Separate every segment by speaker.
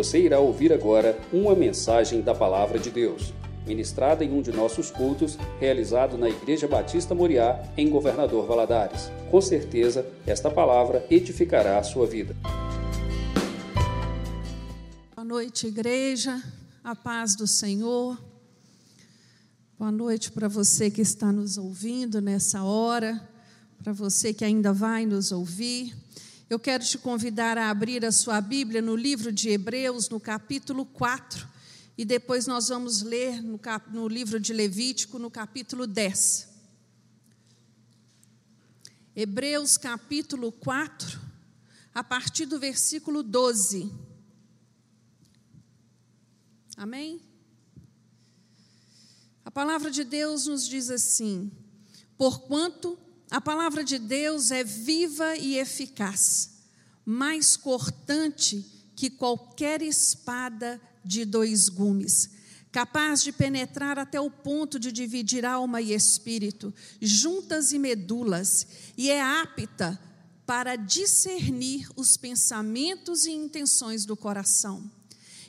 Speaker 1: Você irá ouvir agora uma mensagem da Palavra de Deus, ministrada em um de nossos cultos, realizado na Igreja Batista Moriá, em Governador Valadares. Com certeza, esta palavra edificará a sua vida.
Speaker 2: Boa noite, igreja. A paz do Senhor. Boa noite para você que está nos ouvindo nessa hora, para você que ainda vai nos ouvir. Eu quero te convidar a abrir a sua Bíblia no livro de Hebreus, no capítulo 4, e depois nós vamos ler no, cap... no livro de Levítico, no capítulo 10. Hebreus, capítulo 4, a partir do versículo 12. Amém? A palavra de Deus nos diz assim: Porquanto a palavra de Deus é viva e eficaz, mais cortante que qualquer espada de dois gumes, capaz de penetrar até o ponto de dividir alma e espírito, juntas e medulas, e é apta para discernir os pensamentos e intenções do coração.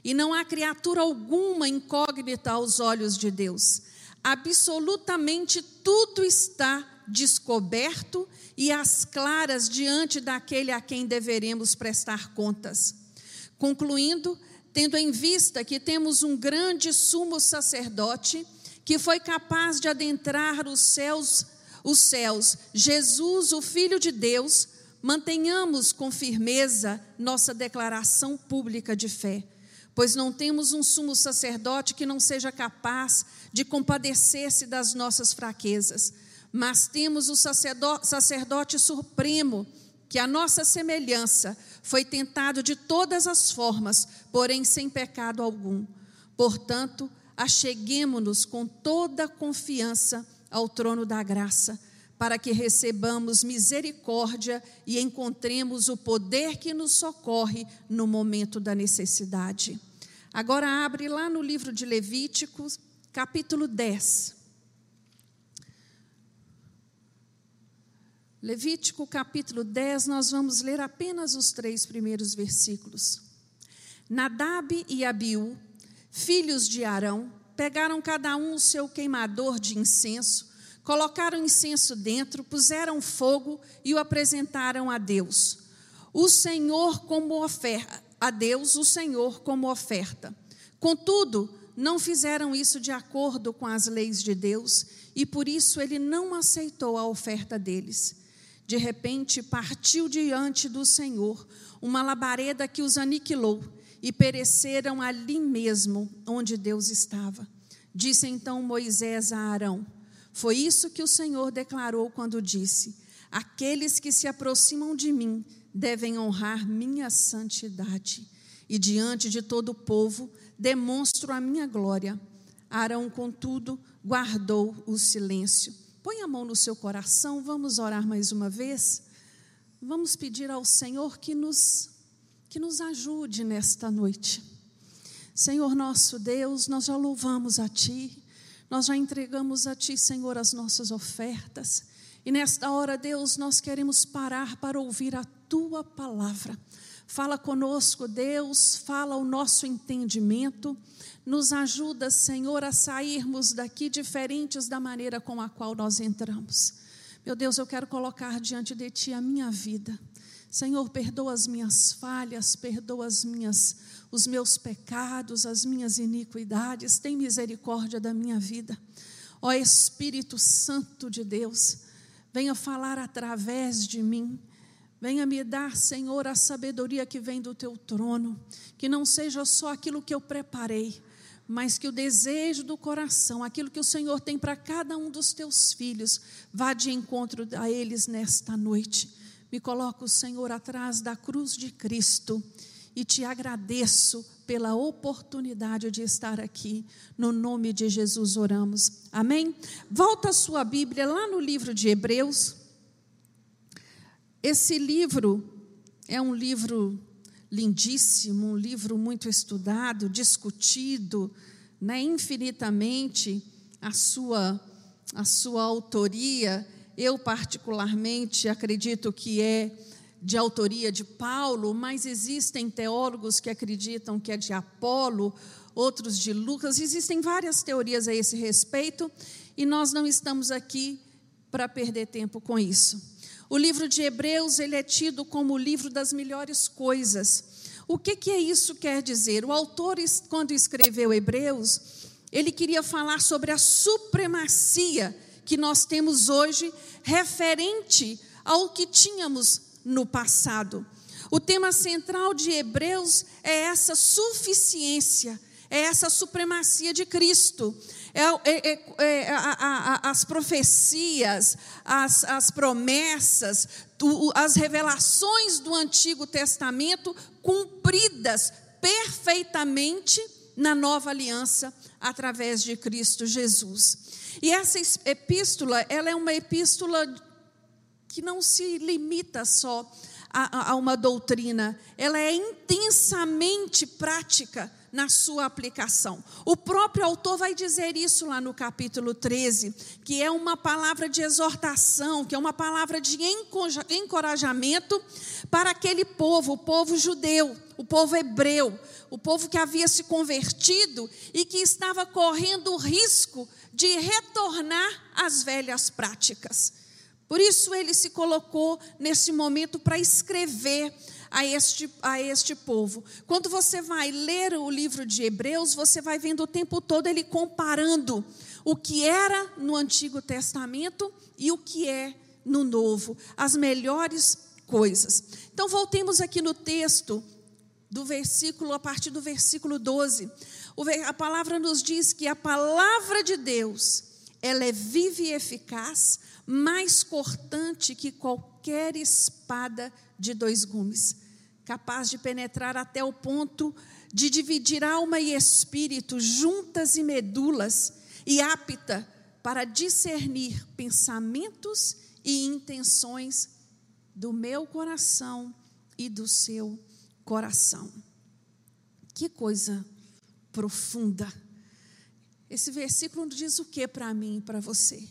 Speaker 2: E não há criatura alguma incógnita aos olhos de Deus. Absolutamente tudo está descoberto e às claras diante daquele a quem deveremos prestar contas. Concluindo, tendo em vista que temos um grande sumo sacerdote que foi capaz de adentrar os céus, os céus, Jesus, o filho de Deus, mantenhamos com firmeza nossa declaração pública de fé, pois não temos um sumo sacerdote que não seja capaz de compadecer-se das nossas fraquezas mas temos o sacerdote, supremo, que a nossa semelhança foi tentado de todas as formas, porém sem pecado algum. Portanto, acheguemo-nos com toda confiança ao trono da graça, para que recebamos misericórdia e encontremos o poder que nos socorre no momento da necessidade. Agora abre lá no livro de Levíticos, capítulo 10. Levítico capítulo 10, nós vamos ler apenas os três primeiros versículos. Nadab e Abiú, filhos de Arão, pegaram cada um o seu queimador de incenso, colocaram incenso dentro, puseram fogo e o apresentaram a Deus. O Senhor como oferta, a Deus o Senhor como oferta. Contudo, não fizeram isso de acordo com as leis de Deus, e por isso ele não aceitou a oferta deles. De repente, partiu diante do Senhor uma labareda que os aniquilou e pereceram ali mesmo onde Deus estava. Disse então Moisés a Arão: Foi isso que o Senhor declarou quando disse: Aqueles que se aproximam de mim devem honrar minha santidade. E diante de todo o povo demonstro a minha glória. Arão, contudo, guardou o silêncio. Põe a mão no seu coração, vamos orar mais uma vez. Vamos pedir ao Senhor que nos que nos ajude nesta noite. Senhor nosso Deus, nós já louvamos a ti. Nós já entregamos a ti, Senhor, as nossas ofertas. E nesta hora, Deus, nós queremos parar para ouvir a tua palavra. Fala conosco, Deus, fala o nosso entendimento. Nos ajuda, Senhor, a sairmos daqui diferentes da maneira com a qual nós entramos. Meu Deus, eu quero colocar diante de Ti a minha vida. Senhor, perdoa as minhas falhas, perdoa as minhas, os meus pecados, as minhas iniquidades. Tem misericórdia da minha vida. Ó Espírito Santo de Deus, venha falar através de mim. Venha me dar, Senhor, a sabedoria que vem do teu trono, que não seja só aquilo que eu preparei, mas que o desejo do coração, aquilo que o Senhor tem para cada um dos teus filhos, vá de encontro a eles nesta noite. Me coloco, Senhor, atrás da cruz de Cristo e te agradeço pela oportunidade de estar aqui. No nome de Jesus oramos. Amém? Volta a sua Bíblia lá no livro de Hebreus. Esse livro é um livro lindíssimo, um livro muito estudado, discutido, né, infinitamente a sua a sua autoria. Eu particularmente acredito que é de autoria de Paulo, mas existem teólogos que acreditam que é de Apolo, outros de Lucas, existem várias teorias a esse respeito, e nós não estamos aqui para perder tempo com isso. O livro de Hebreus, ele é tido como o livro das melhores coisas. O que, que é isso quer dizer? O autor, quando escreveu Hebreus, ele queria falar sobre a supremacia que nós temos hoje referente ao que tínhamos no passado. O tema central de Hebreus é essa suficiência, é essa supremacia de Cristo. É, é, é, é a, a, as profecias, as, as promessas, tu, as revelações do Antigo Testamento cumpridas perfeitamente na nova aliança através de Cristo Jesus. E essa epístola, ela é uma epístola que não se limita só a, a uma doutrina, ela é intensamente prática na sua aplicação. O próprio autor vai dizer isso lá no capítulo 13, que é uma palavra de exortação, que é uma palavra de encorajamento para aquele povo, o povo judeu, o povo hebreu, o povo que havia se convertido e que estava correndo o risco de retornar às velhas práticas. Por isso ele se colocou nesse momento para escrever a este, a este povo. Quando você vai ler o livro de Hebreus, você vai vendo o tempo todo ele comparando o que era no Antigo Testamento e o que é no Novo, as melhores coisas. Então voltemos aqui no texto do versículo a partir do versículo 12. A palavra nos diz que a palavra de Deus, ela é viva e eficaz, mais cortante que qualquer espada de dois gumes, capaz de penetrar até o ponto de dividir alma e espírito, juntas e medulas, e apta para discernir pensamentos e intenções do meu coração e do seu coração. Que coisa profunda. Esse versículo diz o que para mim e para você?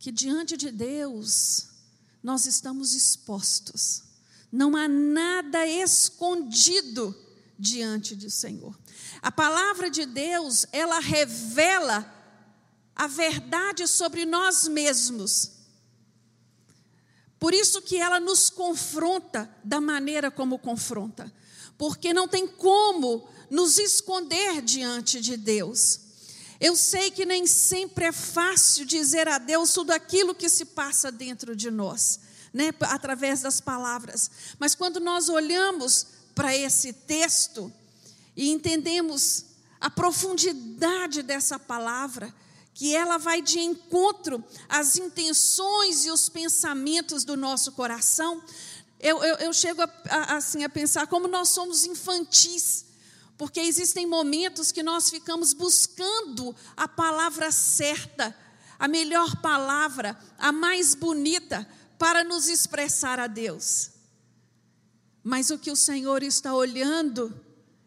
Speaker 2: que diante de Deus nós estamos expostos. Não há nada escondido diante do Senhor. A palavra de Deus, ela revela a verdade sobre nós mesmos. Por isso que ela nos confronta da maneira como confronta, porque não tem como nos esconder diante de Deus. Eu sei que nem sempre é fácil dizer a Deus tudo aquilo que se passa dentro de nós, né, através das palavras. Mas quando nós olhamos para esse texto e entendemos a profundidade dessa palavra, que ela vai de encontro às intenções e os pensamentos do nosso coração, eu, eu, eu chego a, a, assim a pensar como nós somos infantis porque existem momentos que nós ficamos buscando a palavra certa, a melhor palavra, a mais bonita, para nos expressar a Deus. Mas o que o Senhor está olhando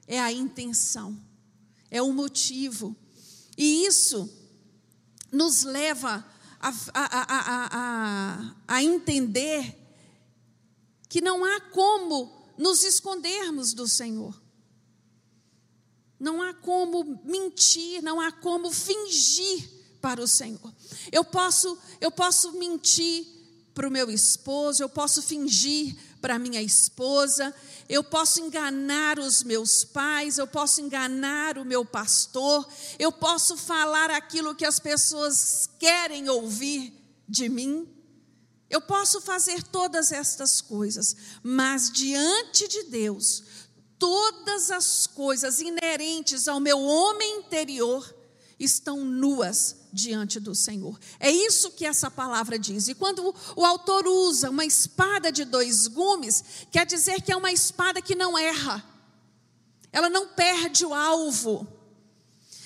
Speaker 2: é a intenção, é o motivo. E isso nos leva a, a, a, a, entender que não há como nos escondermos do Senhor. Não há como mentir, não há como fingir para o Senhor. Eu posso, eu posso mentir para o meu esposo, eu posso fingir para minha esposa, eu posso enganar os meus pais, eu posso enganar o meu pastor, eu posso falar aquilo que as pessoas querem ouvir de mim. Eu posso fazer todas estas coisas, mas diante de Deus, todas as coisas inerentes ao meu homem interior estão nuas diante do Senhor. É isso que essa palavra diz. E quando o autor usa uma espada de dois gumes, quer dizer que é uma espada que não erra, ela não perde o alvo.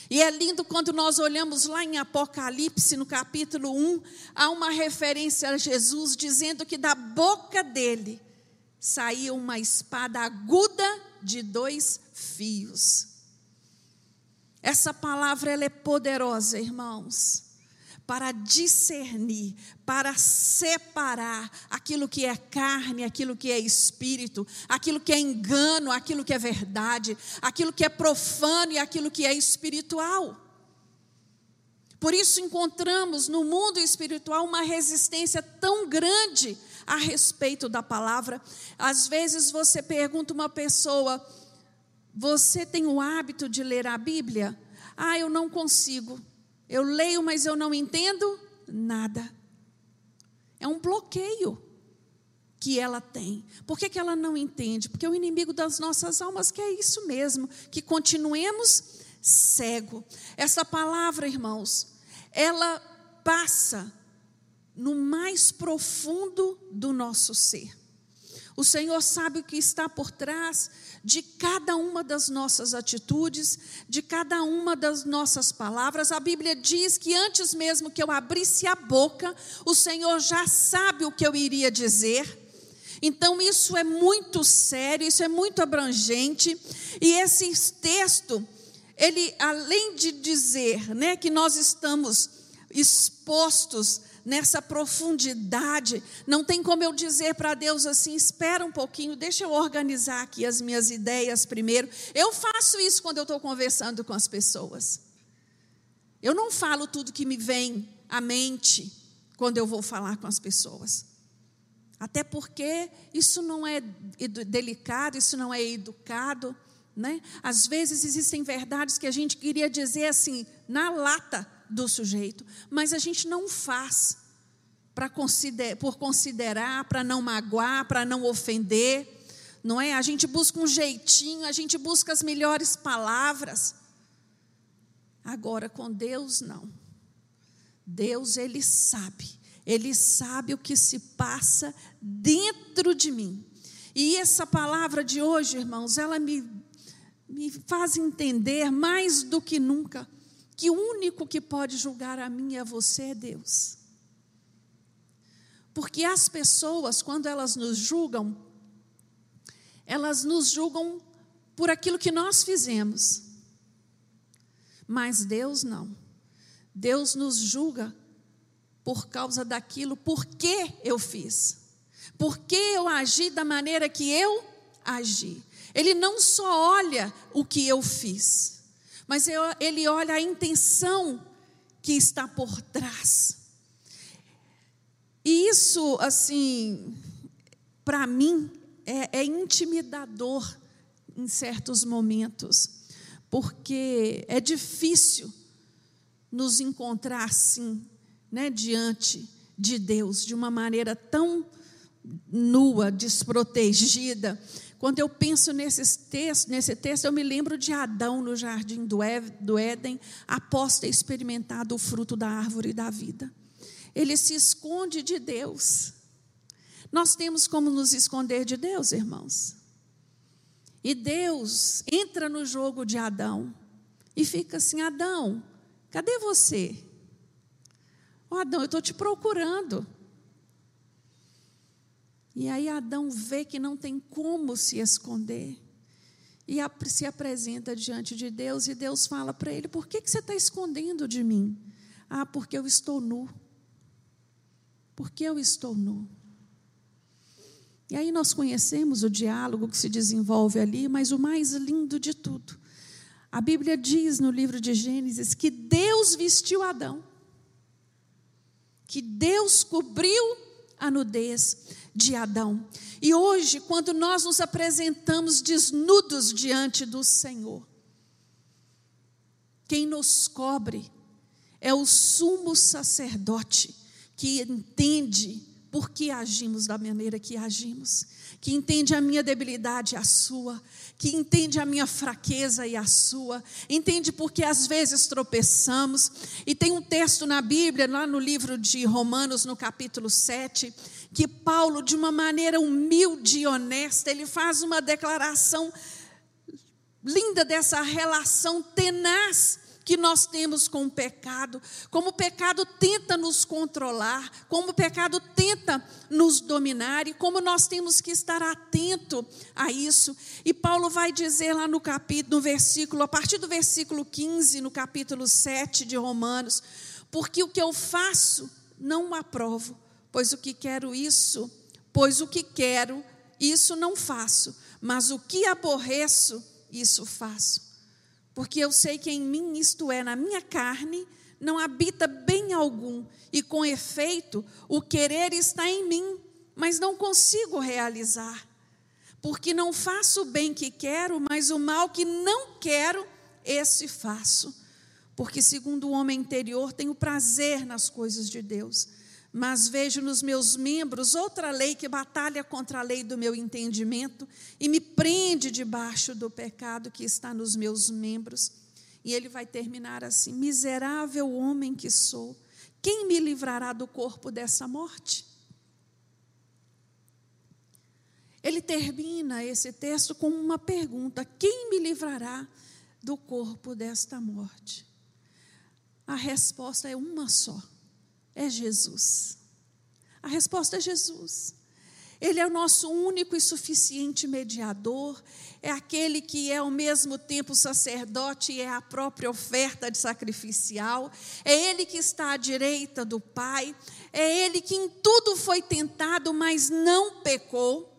Speaker 2: E é lindo quando nós olhamos lá em Apocalipse, no capítulo 1, há uma referência a Jesus dizendo que da boca dele saía uma espada aguda de dois fios. Essa palavra ela é poderosa, irmãos, para discernir, para separar aquilo que é carne, aquilo que é espírito, aquilo que é engano, aquilo que é verdade, aquilo que é profano e aquilo que é espiritual. Por isso encontramos no mundo espiritual uma resistência tão grande a respeito da palavra. Às vezes você pergunta uma pessoa: "Você tem o hábito de ler a Bíblia?" "Ah, eu não consigo." Eu leio, mas eu não entendo nada. É um bloqueio que ela tem. Por que, que ela não entende? Porque o inimigo das nossas almas quer isso mesmo, que continuemos cego. Essa palavra, irmãos, ela passa no mais profundo do nosso ser. O Senhor sabe o que está por trás de cada uma das nossas atitudes, de cada uma das nossas palavras. A Bíblia diz que antes mesmo que eu abrisse a boca, o Senhor já sabe o que eu iria dizer. Então, isso é muito sério, isso é muito abrangente, e esse texto, ele, além de dizer né, que nós estamos expostos nessa profundidade. Não tem como eu dizer para Deus assim: espera um pouquinho, deixa eu organizar aqui as minhas ideias primeiro. Eu faço isso quando eu estou conversando com as pessoas. Eu não falo tudo que me vem à mente quando eu vou falar com as pessoas. Até porque isso não é delicado, isso não é educado. Né? Às vezes existem verdades que a gente queria dizer assim, na lata do sujeito, mas a gente não faz para consider, por considerar, para não magoar, para não ofender, não é? A gente busca um jeitinho, a gente busca as melhores palavras. Agora com Deus não. Deus ele sabe. Ele sabe o que se passa dentro de mim. E essa palavra de hoje, irmãos, ela me, me faz entender mais do que nunca que o único que pode julgar a mim e a você é Deus. Porque as pessoas, quando elas nos julgam, elas nos julgam por aquilo que nós fizemos. Mas Deus não. Deus nos julga por causa daquilo, por que eu fiz. Por que eu agi da maneira que eu agi. Ele não só olha o que eu fiz, mas ele olha a intenção que está por trás. E isso, assim, para mim, é, é intimidador em certos momentos, porque é difícil nos encontrar assim, né, diante de Deus, de uma maneira tão nua, desprotegida. Quando eu penso nesse texto, nesse texto, eu me lembro de Adão no jardim do Éden, após ter experimentado o fruto da árvore da vida. Ele se esconde de Deus. Nós temos como nos esconder de Deus, irmãos. E Deus entra no jogo de Adão e fica assim: Adão, cadê você? Oh, Adão, eu estou te procurando. E aí Adão vê que não tem como se esconder. E se apresenta diante de Deus e Deus fala para ele: Por que, que você está escondendo de mim? Ah, porque eu estou nu. Porque eu estou nu. E aí nós conhecemos o diálogo que se desenvolve ali, mas o mais lindo de tudo. A Bíblia diz no livro de Gênesis que Deus vestiu Adão, que Deus cobriu a nudez de Adão. E hoje, quando nós nos apresentamos desnudos diante do Senhor, quem nos cobre é o sumo sacerdote que entende por que agimos da maneira que agimos, que entende a minha debilidade a sua, que entende a minha fraqueza e a sua, entende porque às vezes tropeçamos. E tem um texto na Bíblia, lá no livro de Romanos, no capítulo 7, que Paulo, de uma maneira humilde e honesta, ele faz uma declaração linda dessa relação tenaz que nós temos com o pecado, como o pecado tenta nos controlar, como o pecado tenta nos dominar e como nós temos que estar atento a isso. E Paulo vai dizer lá no capítulo, no versículo, a partir do versículo 15, no capítulo 7 de Romanos, porque o que eu faço não aprovo, pois o que quero isso, pois o que quero, isso não faço, mas o que aborreço, isso faço. Porque eu sei que em mim, isto é, na minha carne, não habita bem algum, e com efeito, o querer está em mim, mas não consigo realizar. Porque não faço o bem que quero, mas o mal que não quero, esse faço. Porque, segundo o homem interior, tenho prazer nas coisas de Deus, mas vejo nos meus membros outra lei que batalha contra a lei do meu entendimento e me prende debaixo do pecado que está nos meus membros. E ele vai terminar assim: Miserável homem que sou, quem me livrará do corpo dessa morte? Ele termina esse texto com uma pergunta: Quem me livrará do corpo desta morte? A resposta é uma só: é Jesus. A resposta é Jesus. Ele é o nosso único e suficiente mediador, é aquele que é ao mesmo tempo sacerdote e é a própria oferta de sacrificial, é ele que está à direita do Pai, é ele que em tudo foi tentado, mas não pecou.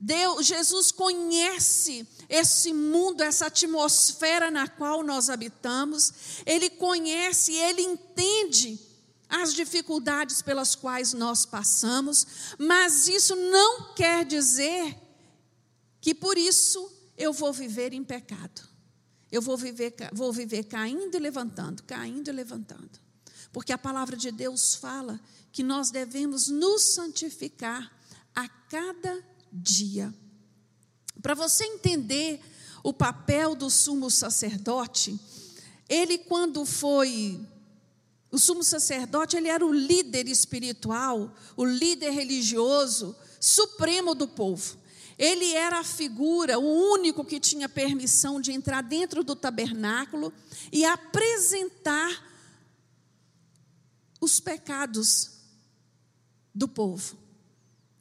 Speaker 2: Deus, Jesus conhece esse mundo, essa atmosfera na qual nós habitamos, ele conhece, ele entende as dificuldades pelas quais nós passamos, mas isso não quer dizer que por isso eu vou viver em pecado. Eu vou viver, vou viver caindo e levantando, caindo e levantando. Porque a palavra de Deus fala que nós devemos nos santificar a cada dia. Para você entender o papel do sumo sacerdote, ele, quando foi o sumo sacerdote, ele era o líder espiritual, o líder religioso supremo do povo. Ele era a figura, o único que tinha permissão de entrar dentro do tabernáculo e apresentar os pecados do povo.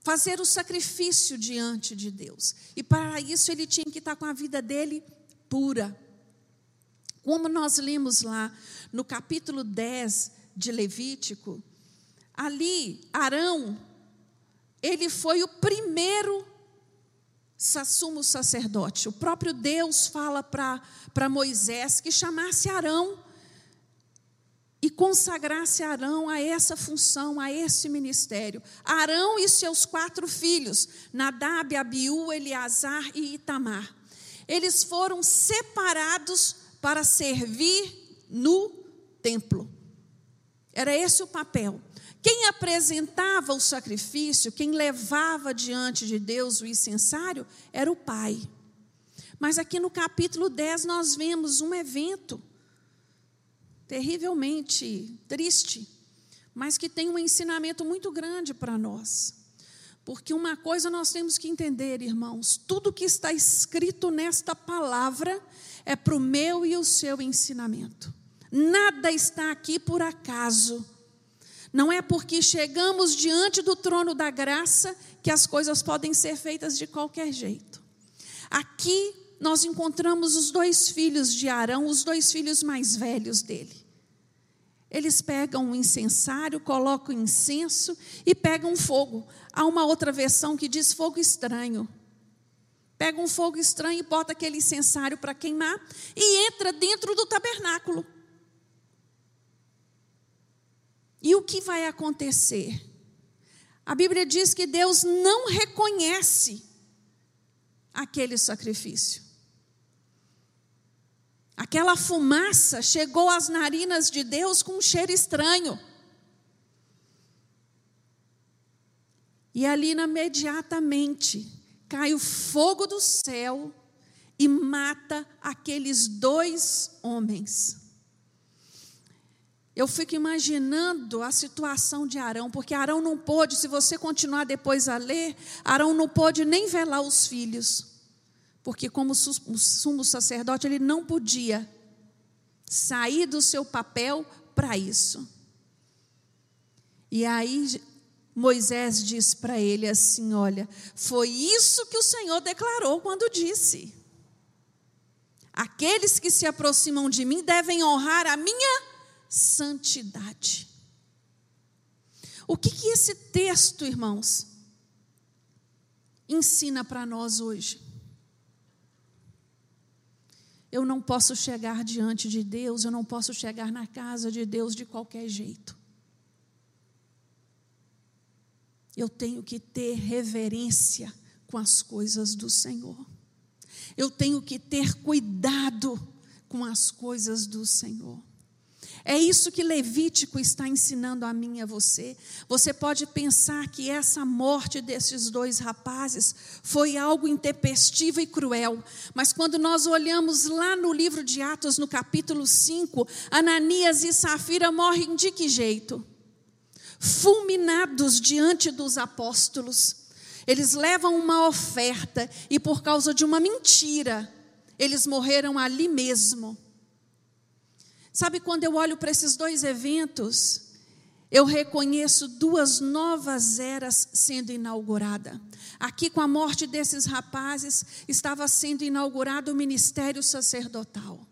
Speaker 2: Fazer o sacrifício diante de Deus. E para isso ele tinha que estar com a vida dele pura. Como nós lemos lá no capítulo 10 de Levítico, ali Arão, ele foi o primeiro sumo sacerdote. O próprio Deus fala para Moisés que chamasse Arão e consagrasse Arão a essa função, a esse ministério. Arão e seus quatro filhos, Nadab, Abiú, Eleazar e Itamar. Eles foram separados para servir no templo. Era esse o papel. Quem apresentava o sacrifício, quem levava diante de Deus o incensário, era o pai. Mas aqui no capítulo 10 nós vemos um evento terrivelmente triste, mas que tem um ensinamento muito grande para nós. Porque uma coisa nós temos que entender, irmãos: tudo que está escrito nesta palavra é para o meu e o seu ensinamento. Nada está aqui por acaso. Não é porque chegamos diante do trono da graça que as coisas podem ser feitas de qualquer jeito. Aqui nós encontramos os dois filhos de Arão, os dois filhos mais velhos dele. Eles pegam um incensário, colocam incenso e pegam fogo. Há uma outra versão que diz fogo estranho pega um fogo estranho e bota aquele incensário para queimar e entra dentro do tabernáculo. E o que vai acontecer? A Bíblia diz que Deus não reconhece aquele sacrifício. Aquela fumaça chegou às narinas de Deus com um cheiro estranho. E ali imediatamente cai o fogo do céu e mata aqueles dois homens. Eu fico imaginando a situação de Arão, porque Arão não pôde, se você continuar depois a ler, Arão não pôde nem velar os filhos, porque, como sumo sacerdote, ele não podia sair do seu papel para isso. E aí Moisés diz para ele assim: Olha, foi isso que o Senhor declarou quando disse: Aqueles que se aproximam de mim devem honrar a minha santidade. O que, que esse texto, irmãos, ensina para nós hoje? Eu não posso chegar diante de Deus, eu não posso chegar na casa de Deus de qualquer jeito. Eu tenho que ter reverência com as coisas do Senhor. Eu tenho que ter cuidado com as coisas do Senhor. É isso que Levítico está ensinando a mim e a você. Você pode pensar que essa morte desses dois rapazes foi algo intempestivo e cruel, mas quando nós olhamos lá no livro de Atos, no capítulo 5, Ananias e Safira morrem de que jeito? Fulminados diante dos apóstolos. Eles levam uma oferta e, por causa de uma mentira, eles morreram ali mesmo. Sabe, quando eu olho para esses dois eventos, eu reconheço duas novas eras sendo inauguradas. Aqui, com a morte desses rapazes, estava sendo inaugurado o ministério sacerdotal.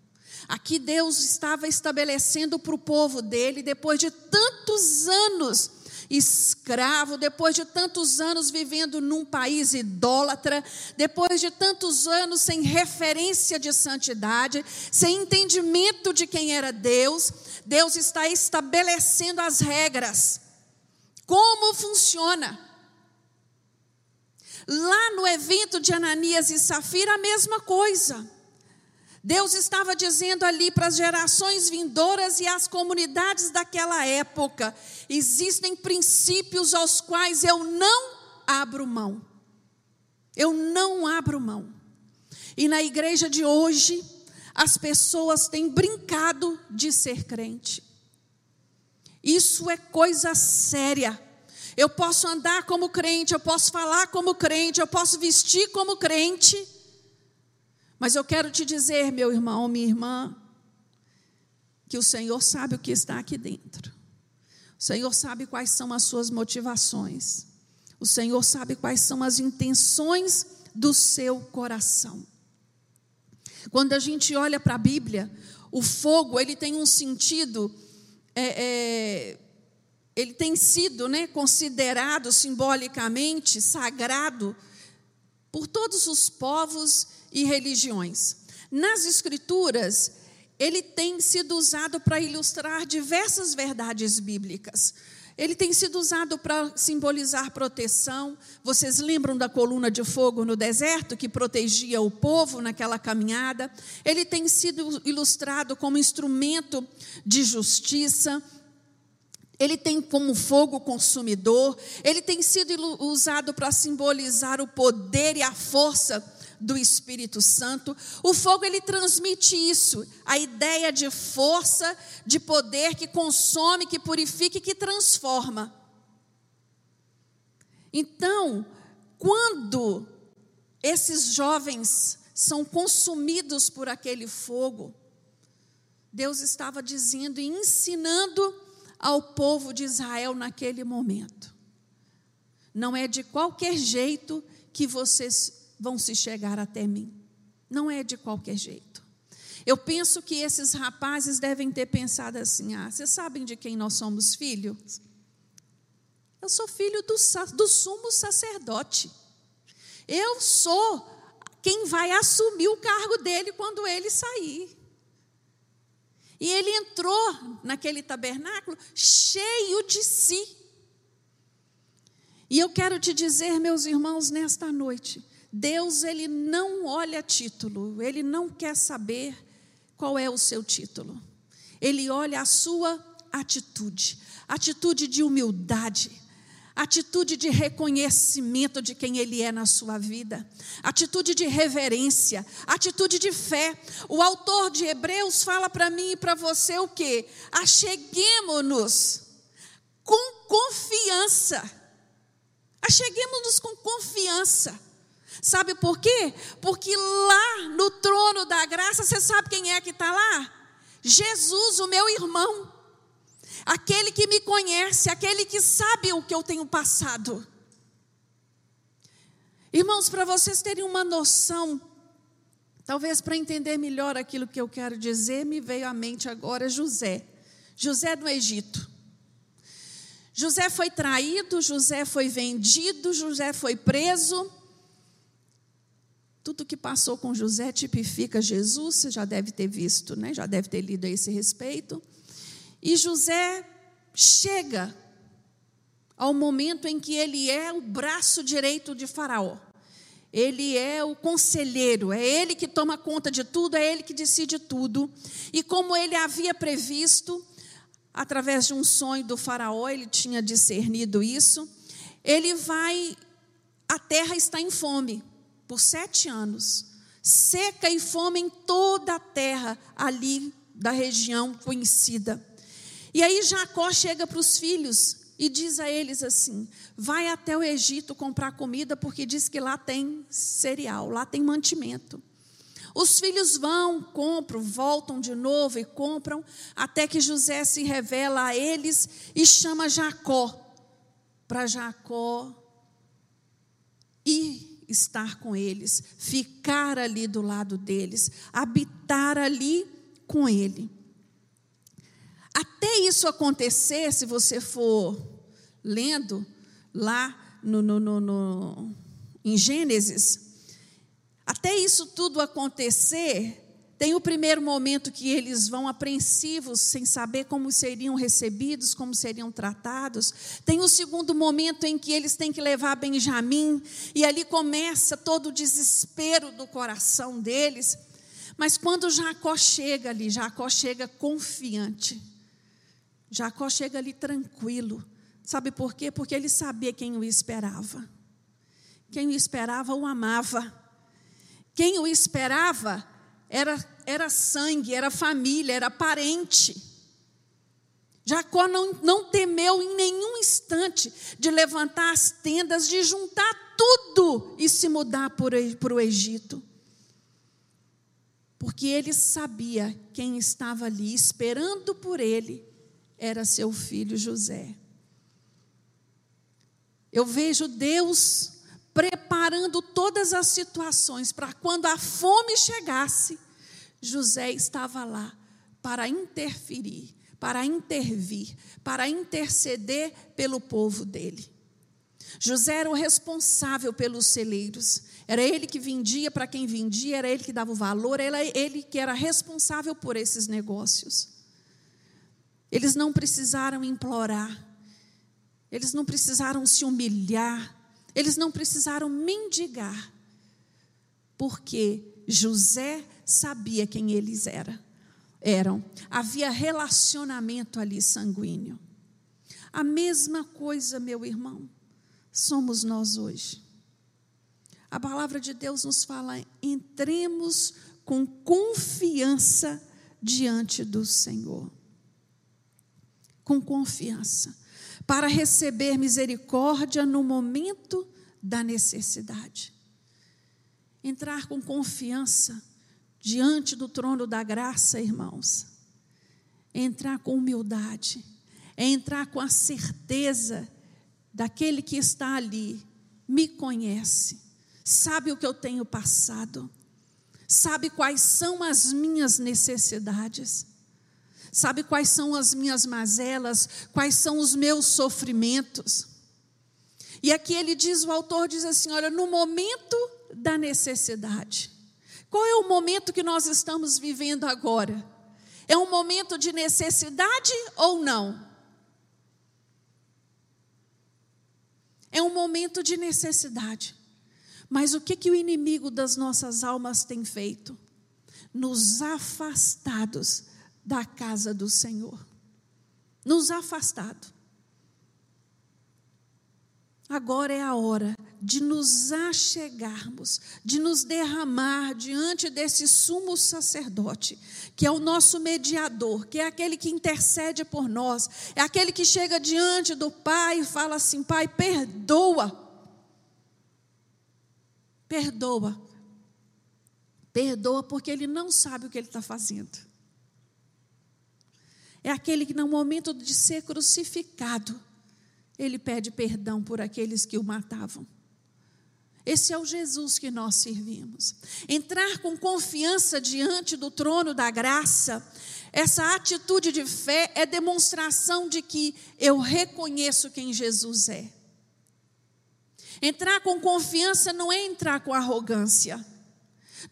Speaker 2: Aqui, Deus estava estabelecendo para o povo dele, depois de tantos anos escravo, depois de tantos anos vivendo num país idólatra, depois de tantos anos sem referência de santidade, sem entendimento de quem era Deus, Deus está estabelecendo as regras. Como funciona? Lá no evento de Ananias e Safira, a mesma coisa. Deus estava dizendo ali para as gerações vindouras e as comunidades daquela época: existem princípios aos quais eu não abro mão. Eu não abro mão. E na igreja de hoje, as pessoas têm brincado de ser crente. Isso é coisa séria. Eu posso andar como crente, eu posso falar como crente, eu posso vestir como crente mas eu quero te dizer, meu irmão, minha irmã, que o Senhor sabe o que está aqui dentro. O Senhor sabe quais são as suas motivações. O Senhor sabe quais são as intenções do seu coração. Quando a gente olha para a Bíblia, o fogo ele tem um sentido, é, é, ele tem sido né, considerado simbolicamente sagrado por todos os povos e religiões. Nas Escrituras, ele tem sido usado para ilustrar diversas verdades bíblicas. Ele tem sido usado para simbolizar proteção. Vocês lembram da coluna de fogo no deserto que protegia o povo naquela caminhada? Ele tem sido ilustrado como instrumento de justiça. Ele tem como fogo consumidor. Ele tem sido usado para simbolizar o poder e a força do Espírito Santo. O fogo ele transmite isso, a ideia de força, de poder que consome, que purifica e que transforma. Então, quando esses jovens são consumidos por aquele fogo, Deus estava dizendo e ensinando ao povo de Israel naquele momento. Não é de qualquer jeito que vocês vão se chegar até mim. Não é de qualquer jeito. Eu penso que esses rapazes devem ter pensado assim: ah, vocês sabem de quem nós somos filhos? Eu sou filho do, do sumo sacerdote. Eu sou quem vai assumir o cargo dele quando ele sair. E ele entrou naquele tabernáculo cheio de si. E eu quero te dizer, meus irmãos, nesta noite, Deus ele não olha título, ele não quer saber qual é o seu título. Ele olha a sua atitude, atitude de humildade, atitude de reconhecimento de quem ele é na sua vida, atitude de reverência, atitude de fé. O autor de Hebreus fala para mim e para você o que? Acheguemos-nos com confiança. Acheguemos-nos com confiança Sabe por quê? Porque lá no trono da graça, você sabe quem é que está lá? Jesus, o meu irmão. Aquele que me conhece, aquele que sabe o que eu tenho passado. Irmãos, para vocês terem uma noção, talvez para entender melhor aquilo que eu quero dizer, me veio à mente agora José. José no Egito. José foi traído, José foi vendido, José foi preso. Tudo que passou com José tipifica Jesus, você já deve ter visto, né? já deve ter lido a esse respeito. E José chega ao momento em que ele é o braço direito de Faraó. Ele é o conselheiro, é ele que toma conta de tudo, é ele que decide tudo. E como ele havia previsto, através de um sonho do Faraó, ele tinha discernido isso, ele vai. A terra está em fome por sete anos, seca e fome em toda a terra ali da região conhecida. E aí Jacó chega para os filhos e diz a eles assim: vai até o Egito comprar comida, porque diz que lá tem cereal, lá tem mantimento. Os filhos vão, compram, voltam de novo e compram, até que José se revela a eles e chama Jacó, para Jacó ir estar com eles, ficar ali do lado deles, habitar ali com ele. Até isso acontecer, se você for lendo lá no, no, no, no, em Gênesis, até isso tudo acontecer, tem o primeiro momento que eles vão apreensivos, sem saber como seriam recebidos, como seriam tratados. Tem o segundo momento em que eles têm que levar Benjamim, e ali começa todo o desespero do coração deles. Mas quando Jacó chega ali, Jacó chega confiante. Jacó chega ali tranquilo. Sabe por quê? Porque ele sabia quem o esperava. Quem o esperava o amava. Quem o esperava era, era sangue, era família, era parente. Jacó não, não temeu em nenhum instante de levantar as tendas, de juntar tudo e se mudar para o Egito. Porque ele sabia quem estava ali esperando por ele era seu filho José. Eu vejo Deus preparando todas as situações para quando a fome chegasse, José estava lá para interferir, para intervir, para interceder pelo povo dele. José era o responsável pelos celeiros. Era ele que vendia para quem vendia, era ele que dava o valor, era ele que era responsável por esses negócios. Eles não precisaram implorar, eles não precisaram se humilhar, eles não precisaram mendigar, porque José sabia quem eles eram. eram. Havia relacionamento ali sanguíneo. A mesma coisa, meu irmão, somos nós hoje. A palavra de Deus nos fala: entremos com confiança diante do Senhor com confiança, para receber misericórdia no momento da necessidade. Entrar com confiança diante do trono da graça, irmãos. Entrar com humildade, é entrar com a certeza daquele que está ali, me conhece, sabe o que eu tenho passado, sabe quais são as minhas necessidades sabe quais são as minhas mazelas, quais são os meus sofrimentos. E aqui ele diz, o autor diz assim: olha, no momento da necessidade. Qual é o momento que nós estamos vivendo agora? É um momento de necessidade ou não? É um momento de necessidade. Mas o que, que o inimigo das nossas almas tem feito? Nos afastados da casa do Senhor, nos afastado. Agora é a hora de nos achegarmos, de nos derramar diante desse sumo sacerdote, que é o nosso mediador, que é aquele que intercede por nós, é aquele que chega diante do Pai e fala assim: Pai, perdoa. Perdoa. Perdoa porque ele não sabe o que ele está fazendo é aquele que, no momento de ser crucificado, ele pede perdão por aqueles que o matavam. Esse é o Jesus que nós servimos. Entrar com confiança diante do trono da graça, essa atitude de fé é demonstração de que eu reconheço quem Jesus é. Entrar com confiança não é entrar com arrogância.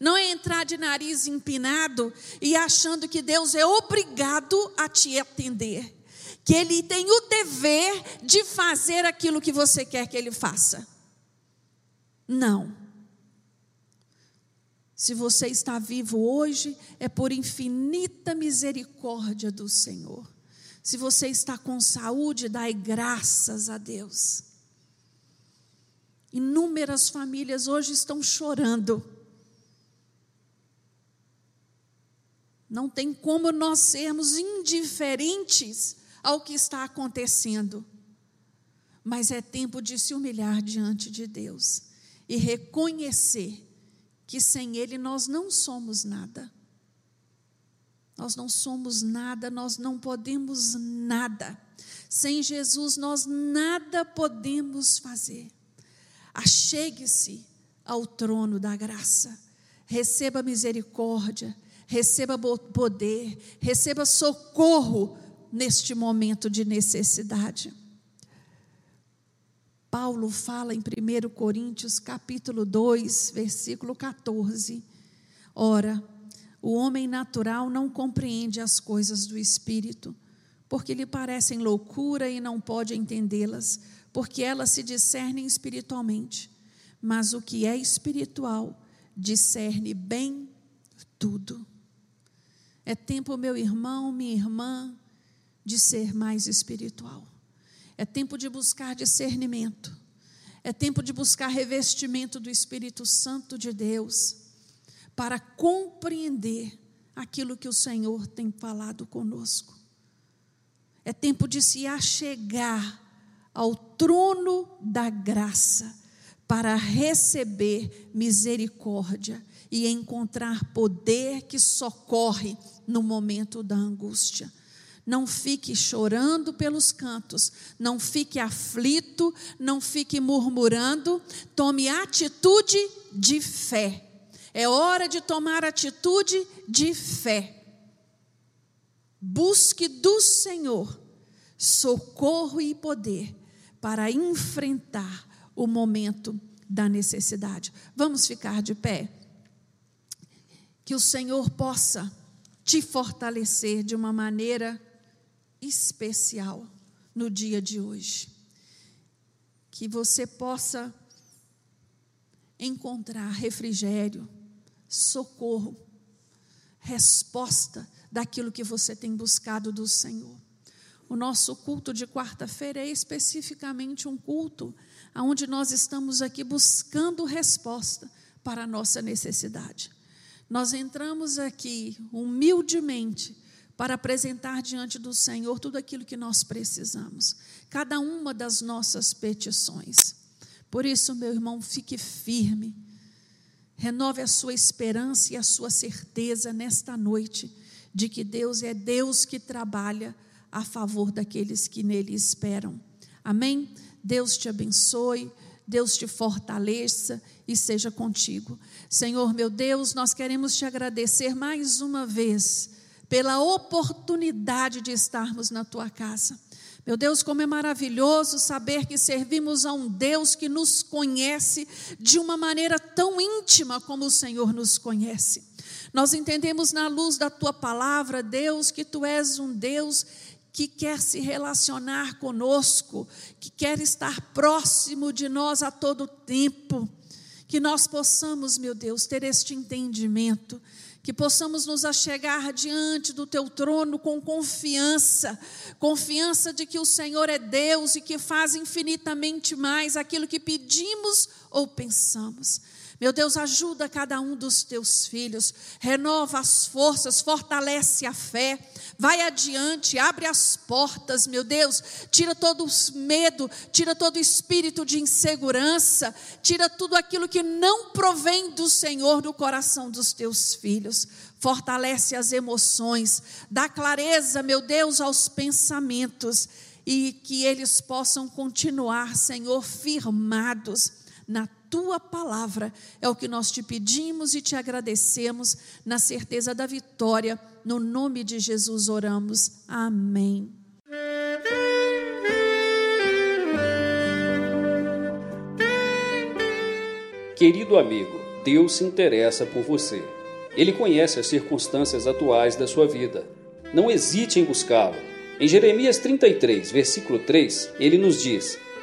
Speaker 2: Não é entrar de nariz empinado e achando que Deus é obrigado a te atender. Que Ele tem o dever de fazer aquilo que você quer que Ele faça. Não. Se você está vivo hoje, é por infinita misericórdia do Senhor. Se você está com saúde, dai graças a Deus. Inúmeras famílias hoje estão chorando. Não tem como nós sermos indiferentes ao que está acontecendo. Mas é tempo de se humilhar diante de Deus e reconhecer que sem Ele nós não somos nada. Nós não somos nada, nós não podemos nada. Sem Jesus nós nada podemos fazer. Achegue-se ao trono da graça, receba misericórdia, receba poder, receba socorro neste momento de necessidade. Paulo fala em 1 Coríntios capítulo 2, versículo 14. Ora, o homem natural não compreende as coisas do espírito, porque lhe parecem loucura e não pode entendê-las, porque elas se discernem espiritualmente. Mas o que é espiritual discerne bem tudo. É tempo, meu irmão, minha irmã, de ser mais espiritual. É tempo de buscar discernimento. É tempo de buscar revestimento do Espírito Santo de Deus para compreender aquilo que o Senhor tem falado conosco. É tempo de se achegar ao trono da graça para receber misericórdia e encontrar poder que socorre no momento da angústia. Não fique chorando pelos cantos, não fique aflito, não fique murmurando, tome atitude de fé. É hora de tomar atitude de fé. Busque do Senhor socorro e poder para enfrentar o momento da necessidade. Vamos ficar de pé. Que o Senhor possa te fortalecer de uma maneira especial no dia de hoje. Que você possa encontrar refrigério, socorro, resposta daquilo que você tem buscado do Senhor. O nosso culto de quarta-feira é especificamente um culto onde nós estamos aqui buscando resposta para a nossa necessidade. Nós entramos aqui humildemente para apresentar diante do Senhor tudo aquilo que nós precisamos, cada uma das nossas petições. Por isso, meu irmão, fique firme, renove a sua esperança e a sua certeza nesta noite de que Deus é Deus que trabalha a favor daqueles que nele esperam. Amém? Deus te abençoe, Deus te fortaleça e seja contigo. Senhor meu Deus, nós queremos te agradecer mais uma vez pela oportunidade de estarmos na tua casa. Meu Deus, como é maravilhoso saber que servimos a um Deus que nos conhece de uma maneira tão íntima como o Senhor nos conhece. Nós entendemos na luz da tua palavra, Deus, que tu és um Deus que quer se relacionar conosco, que quer estar próximo de nós a todo tempo. Que nós possamos, meu Deus, ter este entendimento, que possamos nos achegar diante do teu trono com confiança, confiança de que o Senhor é Deus e que faz infinitamente mais aquilo que pedimos ou pensamos. Meu Deus, ajuda cada um dos teus filhos, renova as forças, fortalece a fé, vai adiante, abre as portas, meu Deus, tira todo o medo, tira todo o espírito de insegurança, tira tudo aquilo que não provém do Senhor do coração dos teus filhos. Fortalece as emoções, dá clareza, meu Deus, aos pensamentos e que eles possam continuar, Senhor, firmados na tua palavra. É o que nós te pedimos e te agradecemos, na certeza da vitória. No nome de Jesus oramos. Amém.
Speaker 1: Querido amigo, Deus se interessa por você. Ele conhece as circunstâncias atuais da sua vida. Não hesite em buscá-lo. Em Jeremias 33, versículo 3, ele nos diz: